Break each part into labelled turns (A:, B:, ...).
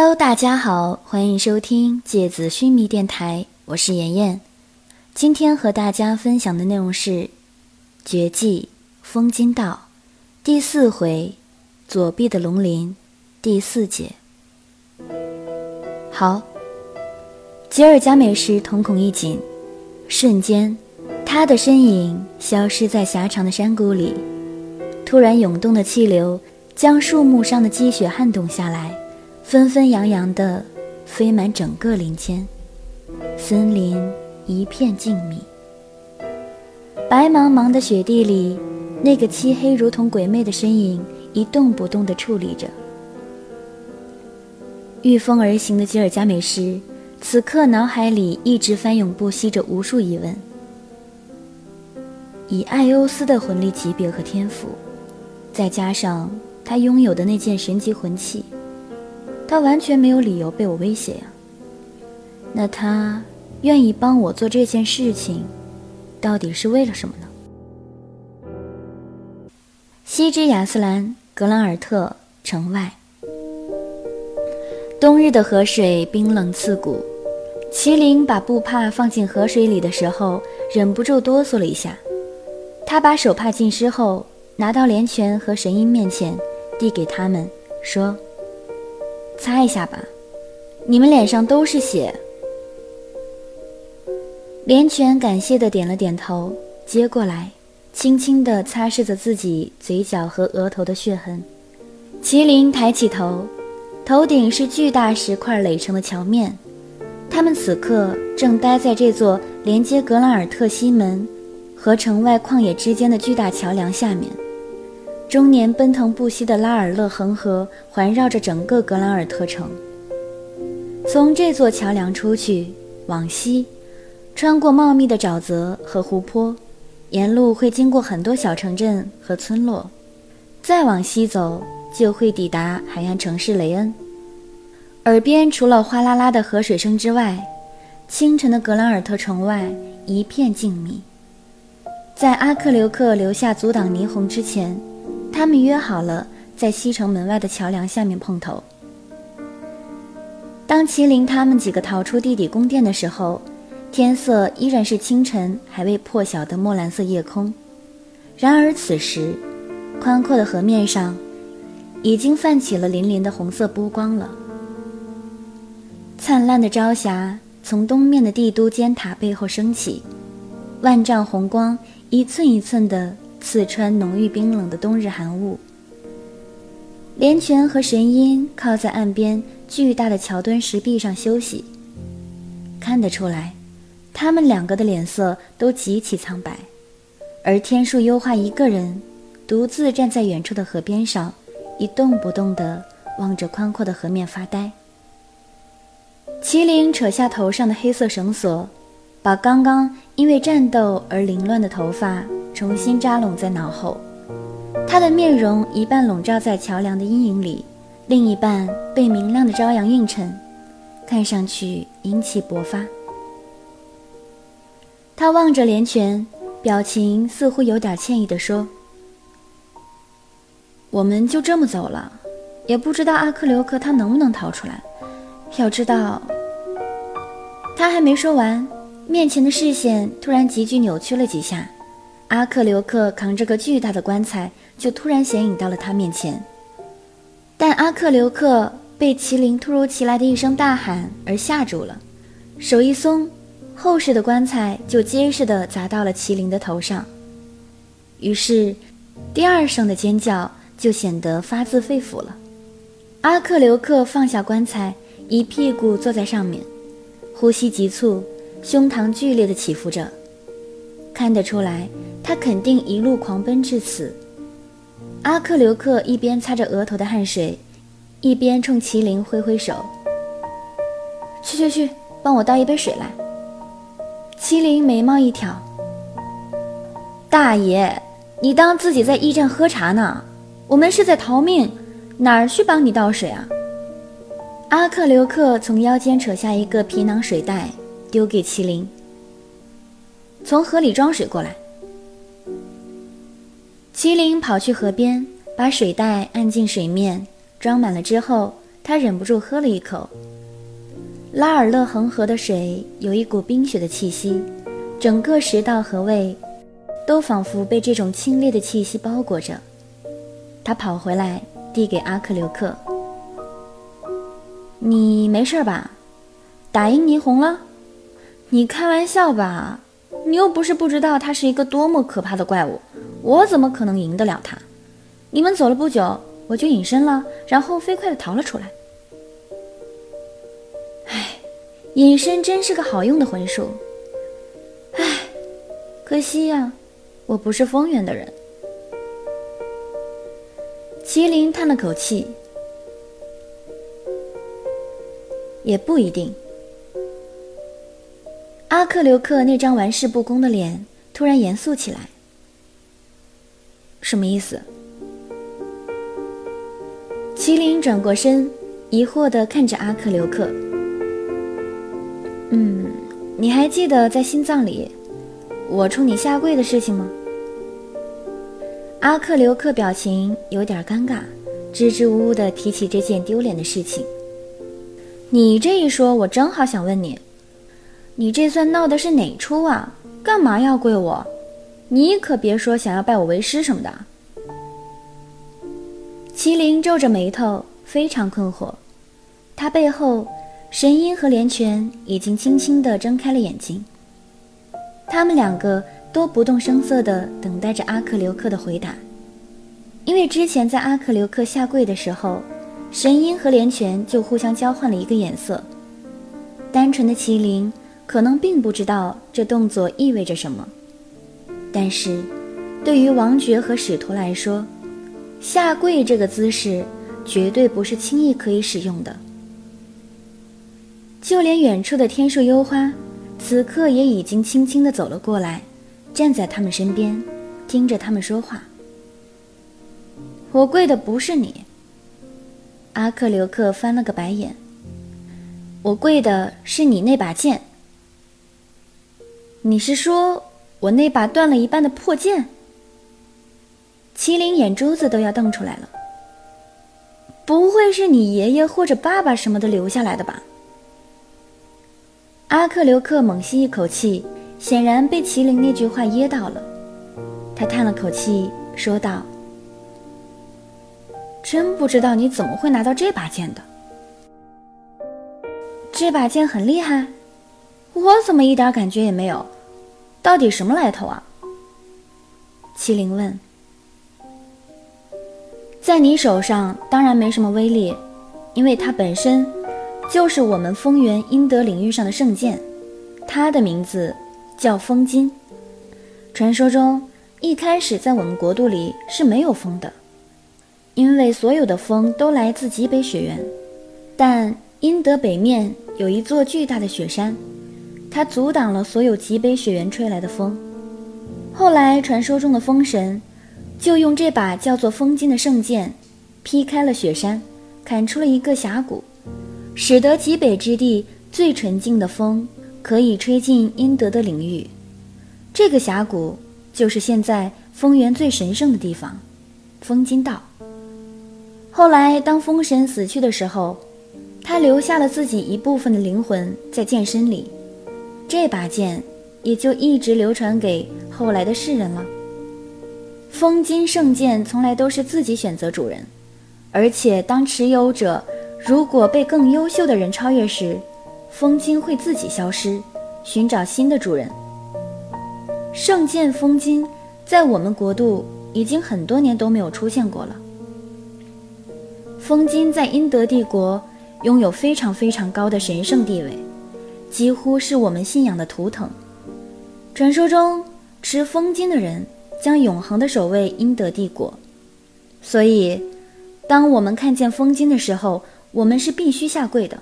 A: Hello，大家好，欢迎收听芥子须弥电台，我是妍妍。今天和大家分享的内容是《绝技风金道》第四回“左臂的龙鳞”第四节。好，吉尔加美什瞳孔一紧，瞬间，他的身影消失在狭长的山谷里。突然涌动的气流将树木上的积雪撼动下来。纷纷扬扬地飞满整个林间，森林一片静谧。白茫茫的雪地里，那个漆黑如同鬼魅的身影一动不动地矗立着。御风而行的吉尔加美什，此刻脑海里一直翻涌不息着无数疑问。以艾欧斯的魂力级别和天赋，再加上他拥有的那件神级魂器。他完全没有理由被我威胁呀。那他愿意帮我做这件事情，到底是为了什么呢？西之亚斯兰格兰尔特城外，冬日的河水冰冷刺骨。麒麟把布帕放进河水里的时候，忍不住哆嗦了一下。他把手帕浸湿后，拿到连泉和神鹰面前，递给他们，说。擦一下吧，你们脸上都是血。连泉感谢的点了点头，接过来，轻轻地擦拭着自己嘴角和额头的血痕。麒麟抬起头，头顶是巨大石块垒成的桥面，他们此刻正待在这座连接格兰尔特西门和城外旷野之间的巨大桥梁下面。终年奔腾不息的拉尔勒恒河环绕着整个格兰尔特城。从这座桥梁出去，往西，穿过茂密的沼泽和湖泊，沿路会经过很多小城镇和村落。再往西走，就会抵达海岸城市雷恩。耳边除了哗啦啦的河水声之外，清晨的格兰尔特城外一片静谧。在阿克留克留下阻挡霓虹之前。他们约好了在西城门外的桥梁下面碰头。当麒麟他们几个逃出地底宫殿的时候，天色依然是清晨还未破晓的墨蓝色夜空。然而此时，宽阔的河面上已经泛起了粼粼的红色波光了。灿烂的朝霞从东面的帝都尖塔背后升起，万丈红光一寸一寸的。刺穿浓郁冰冷的冬日寒雾。连泉和神鹰靠在岸边巨大的桥墩石壁上休息。看得出来，他们两个的脸色都极其苍白。而天树优化一个人，独自站在远处的河边上，一动不动地望着宽阔的河面发呆。麒麟扯下头上的黑色绳索，把刚刚因为战斗而凌乱的头发。重新扎拢在脑后，他的面容一半笼罩在桥梁的阴影里，另一半被明亮的朝阳映衬，看上去英气勃发。他望着连泉，表情似乎有点歉意地说：“我们就这么走了，也不知道阿克留克他能不能逃出来。要知道……”他还没说完，面前的视线突然急剧扭曲了几下。阿克留克扛着个巨大的棺材，就突然显影到了他面前。但阿克留克被麒麟突如其来的一声大喊而吓住了，手一松，厚实的棺材就结实地砸到了麒麟的头上。于是，第二声的尖叫就显得发自肺腑了。阿克留克放下棺材，一屁股坐在上面，呼吸急促，胸膛剧烈地起伏着，看得出来。他肯定一路狂奔至此。阿克留克一边擦着额头的汗水，一边冲麒麟挥挥手：“去去去，帮我倒一杯水来。”麒麟眉毛一挑：“大爷，你当自己在驿站喝茶呢？我们是在逃命，哪儿去帮你倒水啊？”阿克留克从腰间扯下一个皮囊水袋，丢给麒麟：“从河里装水过来。”麒麟跑去河边，把水袋按进水面，装满了之后，他忍不住喝了一口。拉尔勒恒河的水有一股冰雪的气息，整个食道和胃都仿佛被这种清冽的气息包裹着。他跑回来，递给阿克留克：“你没事吧？打赢霓虹了？你开玩笑吧？你又不是不知道他是一个多么可怕的怪物，我怎么可能赢得了他？你们走了不久，我就隐身了，然后飞快地逃了出来。”唉隐身真是个好用的魂术，唉，可惜呀，我不是风源的人。麒麟叹了口气，也不一定。阿克留克那张玩世不恭的脸突然严肃起来，什么意思？麒麟转过身，疑惑地看着阿克留克。嗯，你还记得在心脏里，我冲你下跪的事情吗？阿克留克表情有点尴尬，支支吾吾地提起这件丢脸的事情。你这一说，我正好想问你，你这算闹的是哪出啊？干嘛要跪我？你可别说想要拜我为师什么的。麒麟皱着眉头，非常困惑，他背后。神鹰和连泉已经轻轻地睁开了眼睛，他们两个都不动声色地等待着阿克留克的回答，因为之前在阿克留克下跪的时候，神鹰和连泉就互相交换了一个眼色。单纯的麒麟可能并不知道这动作意味着什么，但是，对于王爵和使徒来说，下跪这个姿势绝对不是轻易可以使用的。就连远处的天树幽花，此刻也已经轻轻地走了过来，站在他们身边，听着他们说话。我跪的不是你。阿克留克翻了个白眼。我跪的是你那把剑。你是说我那把断了一半的破剑？麒麟眼珠子都要瞪出来了。不会是你爷爷或者爸爸什么的留下来的吧？阿克留克猛吸一口气，显然被麒麟那句话噎到了。他叹了口气，说道：“真不知道你怎么会拿到这把剑的。这把剑很厉害，我怎么一点感觉也没有？到底什么来头啊？”麒麟问。“在你手上当然没什么威力，因为它本身……”就是我们风源阴德领域上的圣剑，它的名字叫风金。传说中，一开始在我们国度里是没有风的，因为所有的风都来自极北雪原。但阴德北面有一座巨大的雪山，它阻挡了所有极北雪原吹来的风。后来，传说中的风神就用这把叫做风金的圣剑，劈开了雪山，砍出了一个峡谷。使得极北之地最纯净的风可以吹进阴德的领域，这个峡谷就是现在风源最神圣的地方——风金道。后来，当风神死去的时候，他留下了自己一部分的灵魂在剑身里，这把剑也就一直流传给后来的世人了。风金圣剑从来都是自己选择主人，而且当持有者。如果被更优秀的人超越时，风金会自己消失，寻找新的主人。圣剑风金在我们国度已经很多年都没有出现过了。风金在英德帝国拥有非常非常高的神圣地位，几乎是我们信仰的图腾。传说中，持风金的人将永恒的守卫阴德帝国。所以，当我们看见风金的时候，我们是必须下跪的。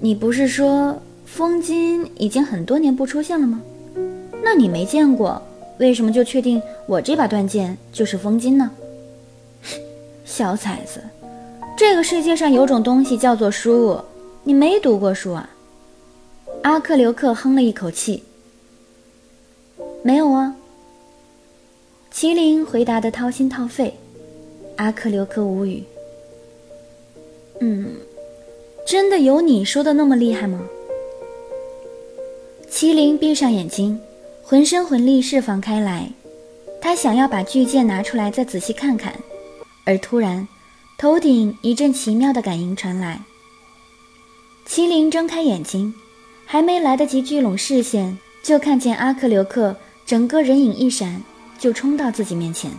A: 你不是说风金已经很多年不出现了吗？那你没见过，为什么就确定我这把断剑就是风金呢？小崽子，这个世界上有种东西叫做书，你没读过书啊？阿克留克哼了一口气。没有啊。麒麟回答的掏心掏肺，阿克留克无语。嗯，真的有你说的那么厉害吗？麒麟闭上眼睛，浑身魂力释放开来，他想要把巨剑拿出来再仔细看看，而突然，头顶一阵奇妙的感应传来。麒麟睁开眼睛，还没来得及聚拢视线，就看见阿克留克整个人影一闪，就冲到自己面前。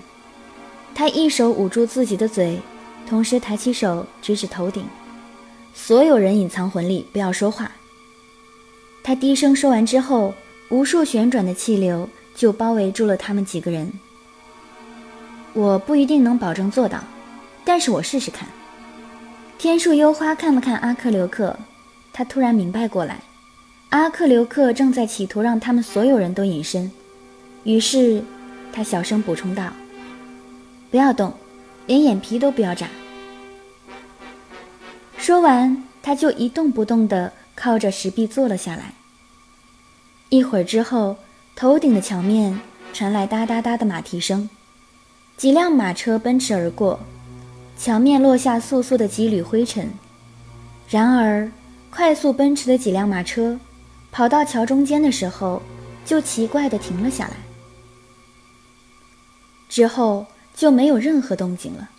A: 他一手捂住自己的嘴。同时抬起手指指头顶，所有人隐藏魂力，不要说话。他低声说完之后，无数旋转的气流就包围住了他们几个人。我不一定能保证做到，但是我试试看。天树幽花看了看阿克留克，他突然明白过来，阿克留克正在企图让他们所有人都隐身，于是他小声补充道：“不要动。”连眼皮都不要眨。说完，他就一动不动地靠着石壁坐了下来。一会儿之后，头顶的墙面传来哒哒哒的马蹄声，几辆马车奔驰而过，墙面落下簌簌的几缕灰尘。然而，快速奔驰的几辆马车跑到桥中间的时候，就奇怪地停了下来。之后。就没有任何动静了。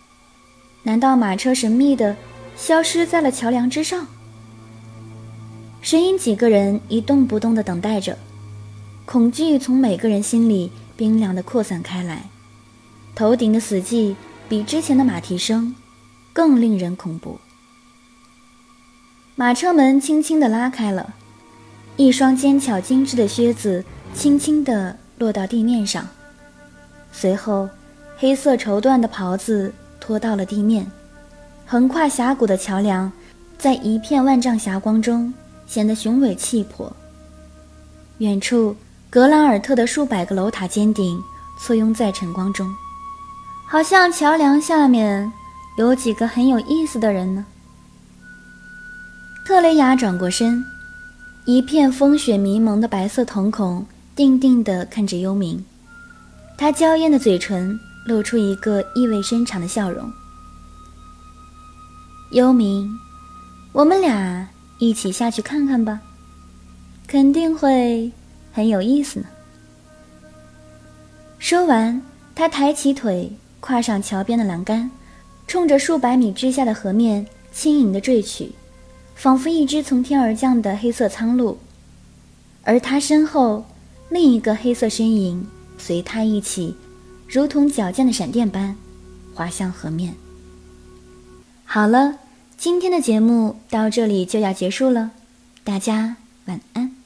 A: 难道马车神秘的消失在了桥梁之上？神隐几个人一动不动地等待着，恐惧从每个人心里冰凉地扩散开来。头顶的死寂比之前的马蹄声更令人恐怖。马车门轻轻地拉开了，一双尖巧精致的靴子轻轻地落到地面上，随后。黑色绸缎的袍子拖到了地面，横跨峡谷的桥梁，在一片万丈霞光中显得雄伟气魄。远处，格兰尔特的数百个楼塔尖顶簇拥在晨光中，好像桥梁下面有几个很有意思的人呢。特雷雅转过身，一片风雪迷蒙的白色瞳孔定定地看着幽冥，他娇艳的嘴唇。露出一个意味深长的笑容。幽冥，我们俩一起下去看看吧，肯定会很有意思呢。说完，他抬起腿，跨上桥边的栏杆，冲着数百米之下的河面轻盈地坠去，仿佛一只从天而降的黑色苍鹭。而他身后，另一个黑色身影随他一起。如同矫健的闪电般滑向河面。好了，今天的节目到这里就要结束了，大家晚安。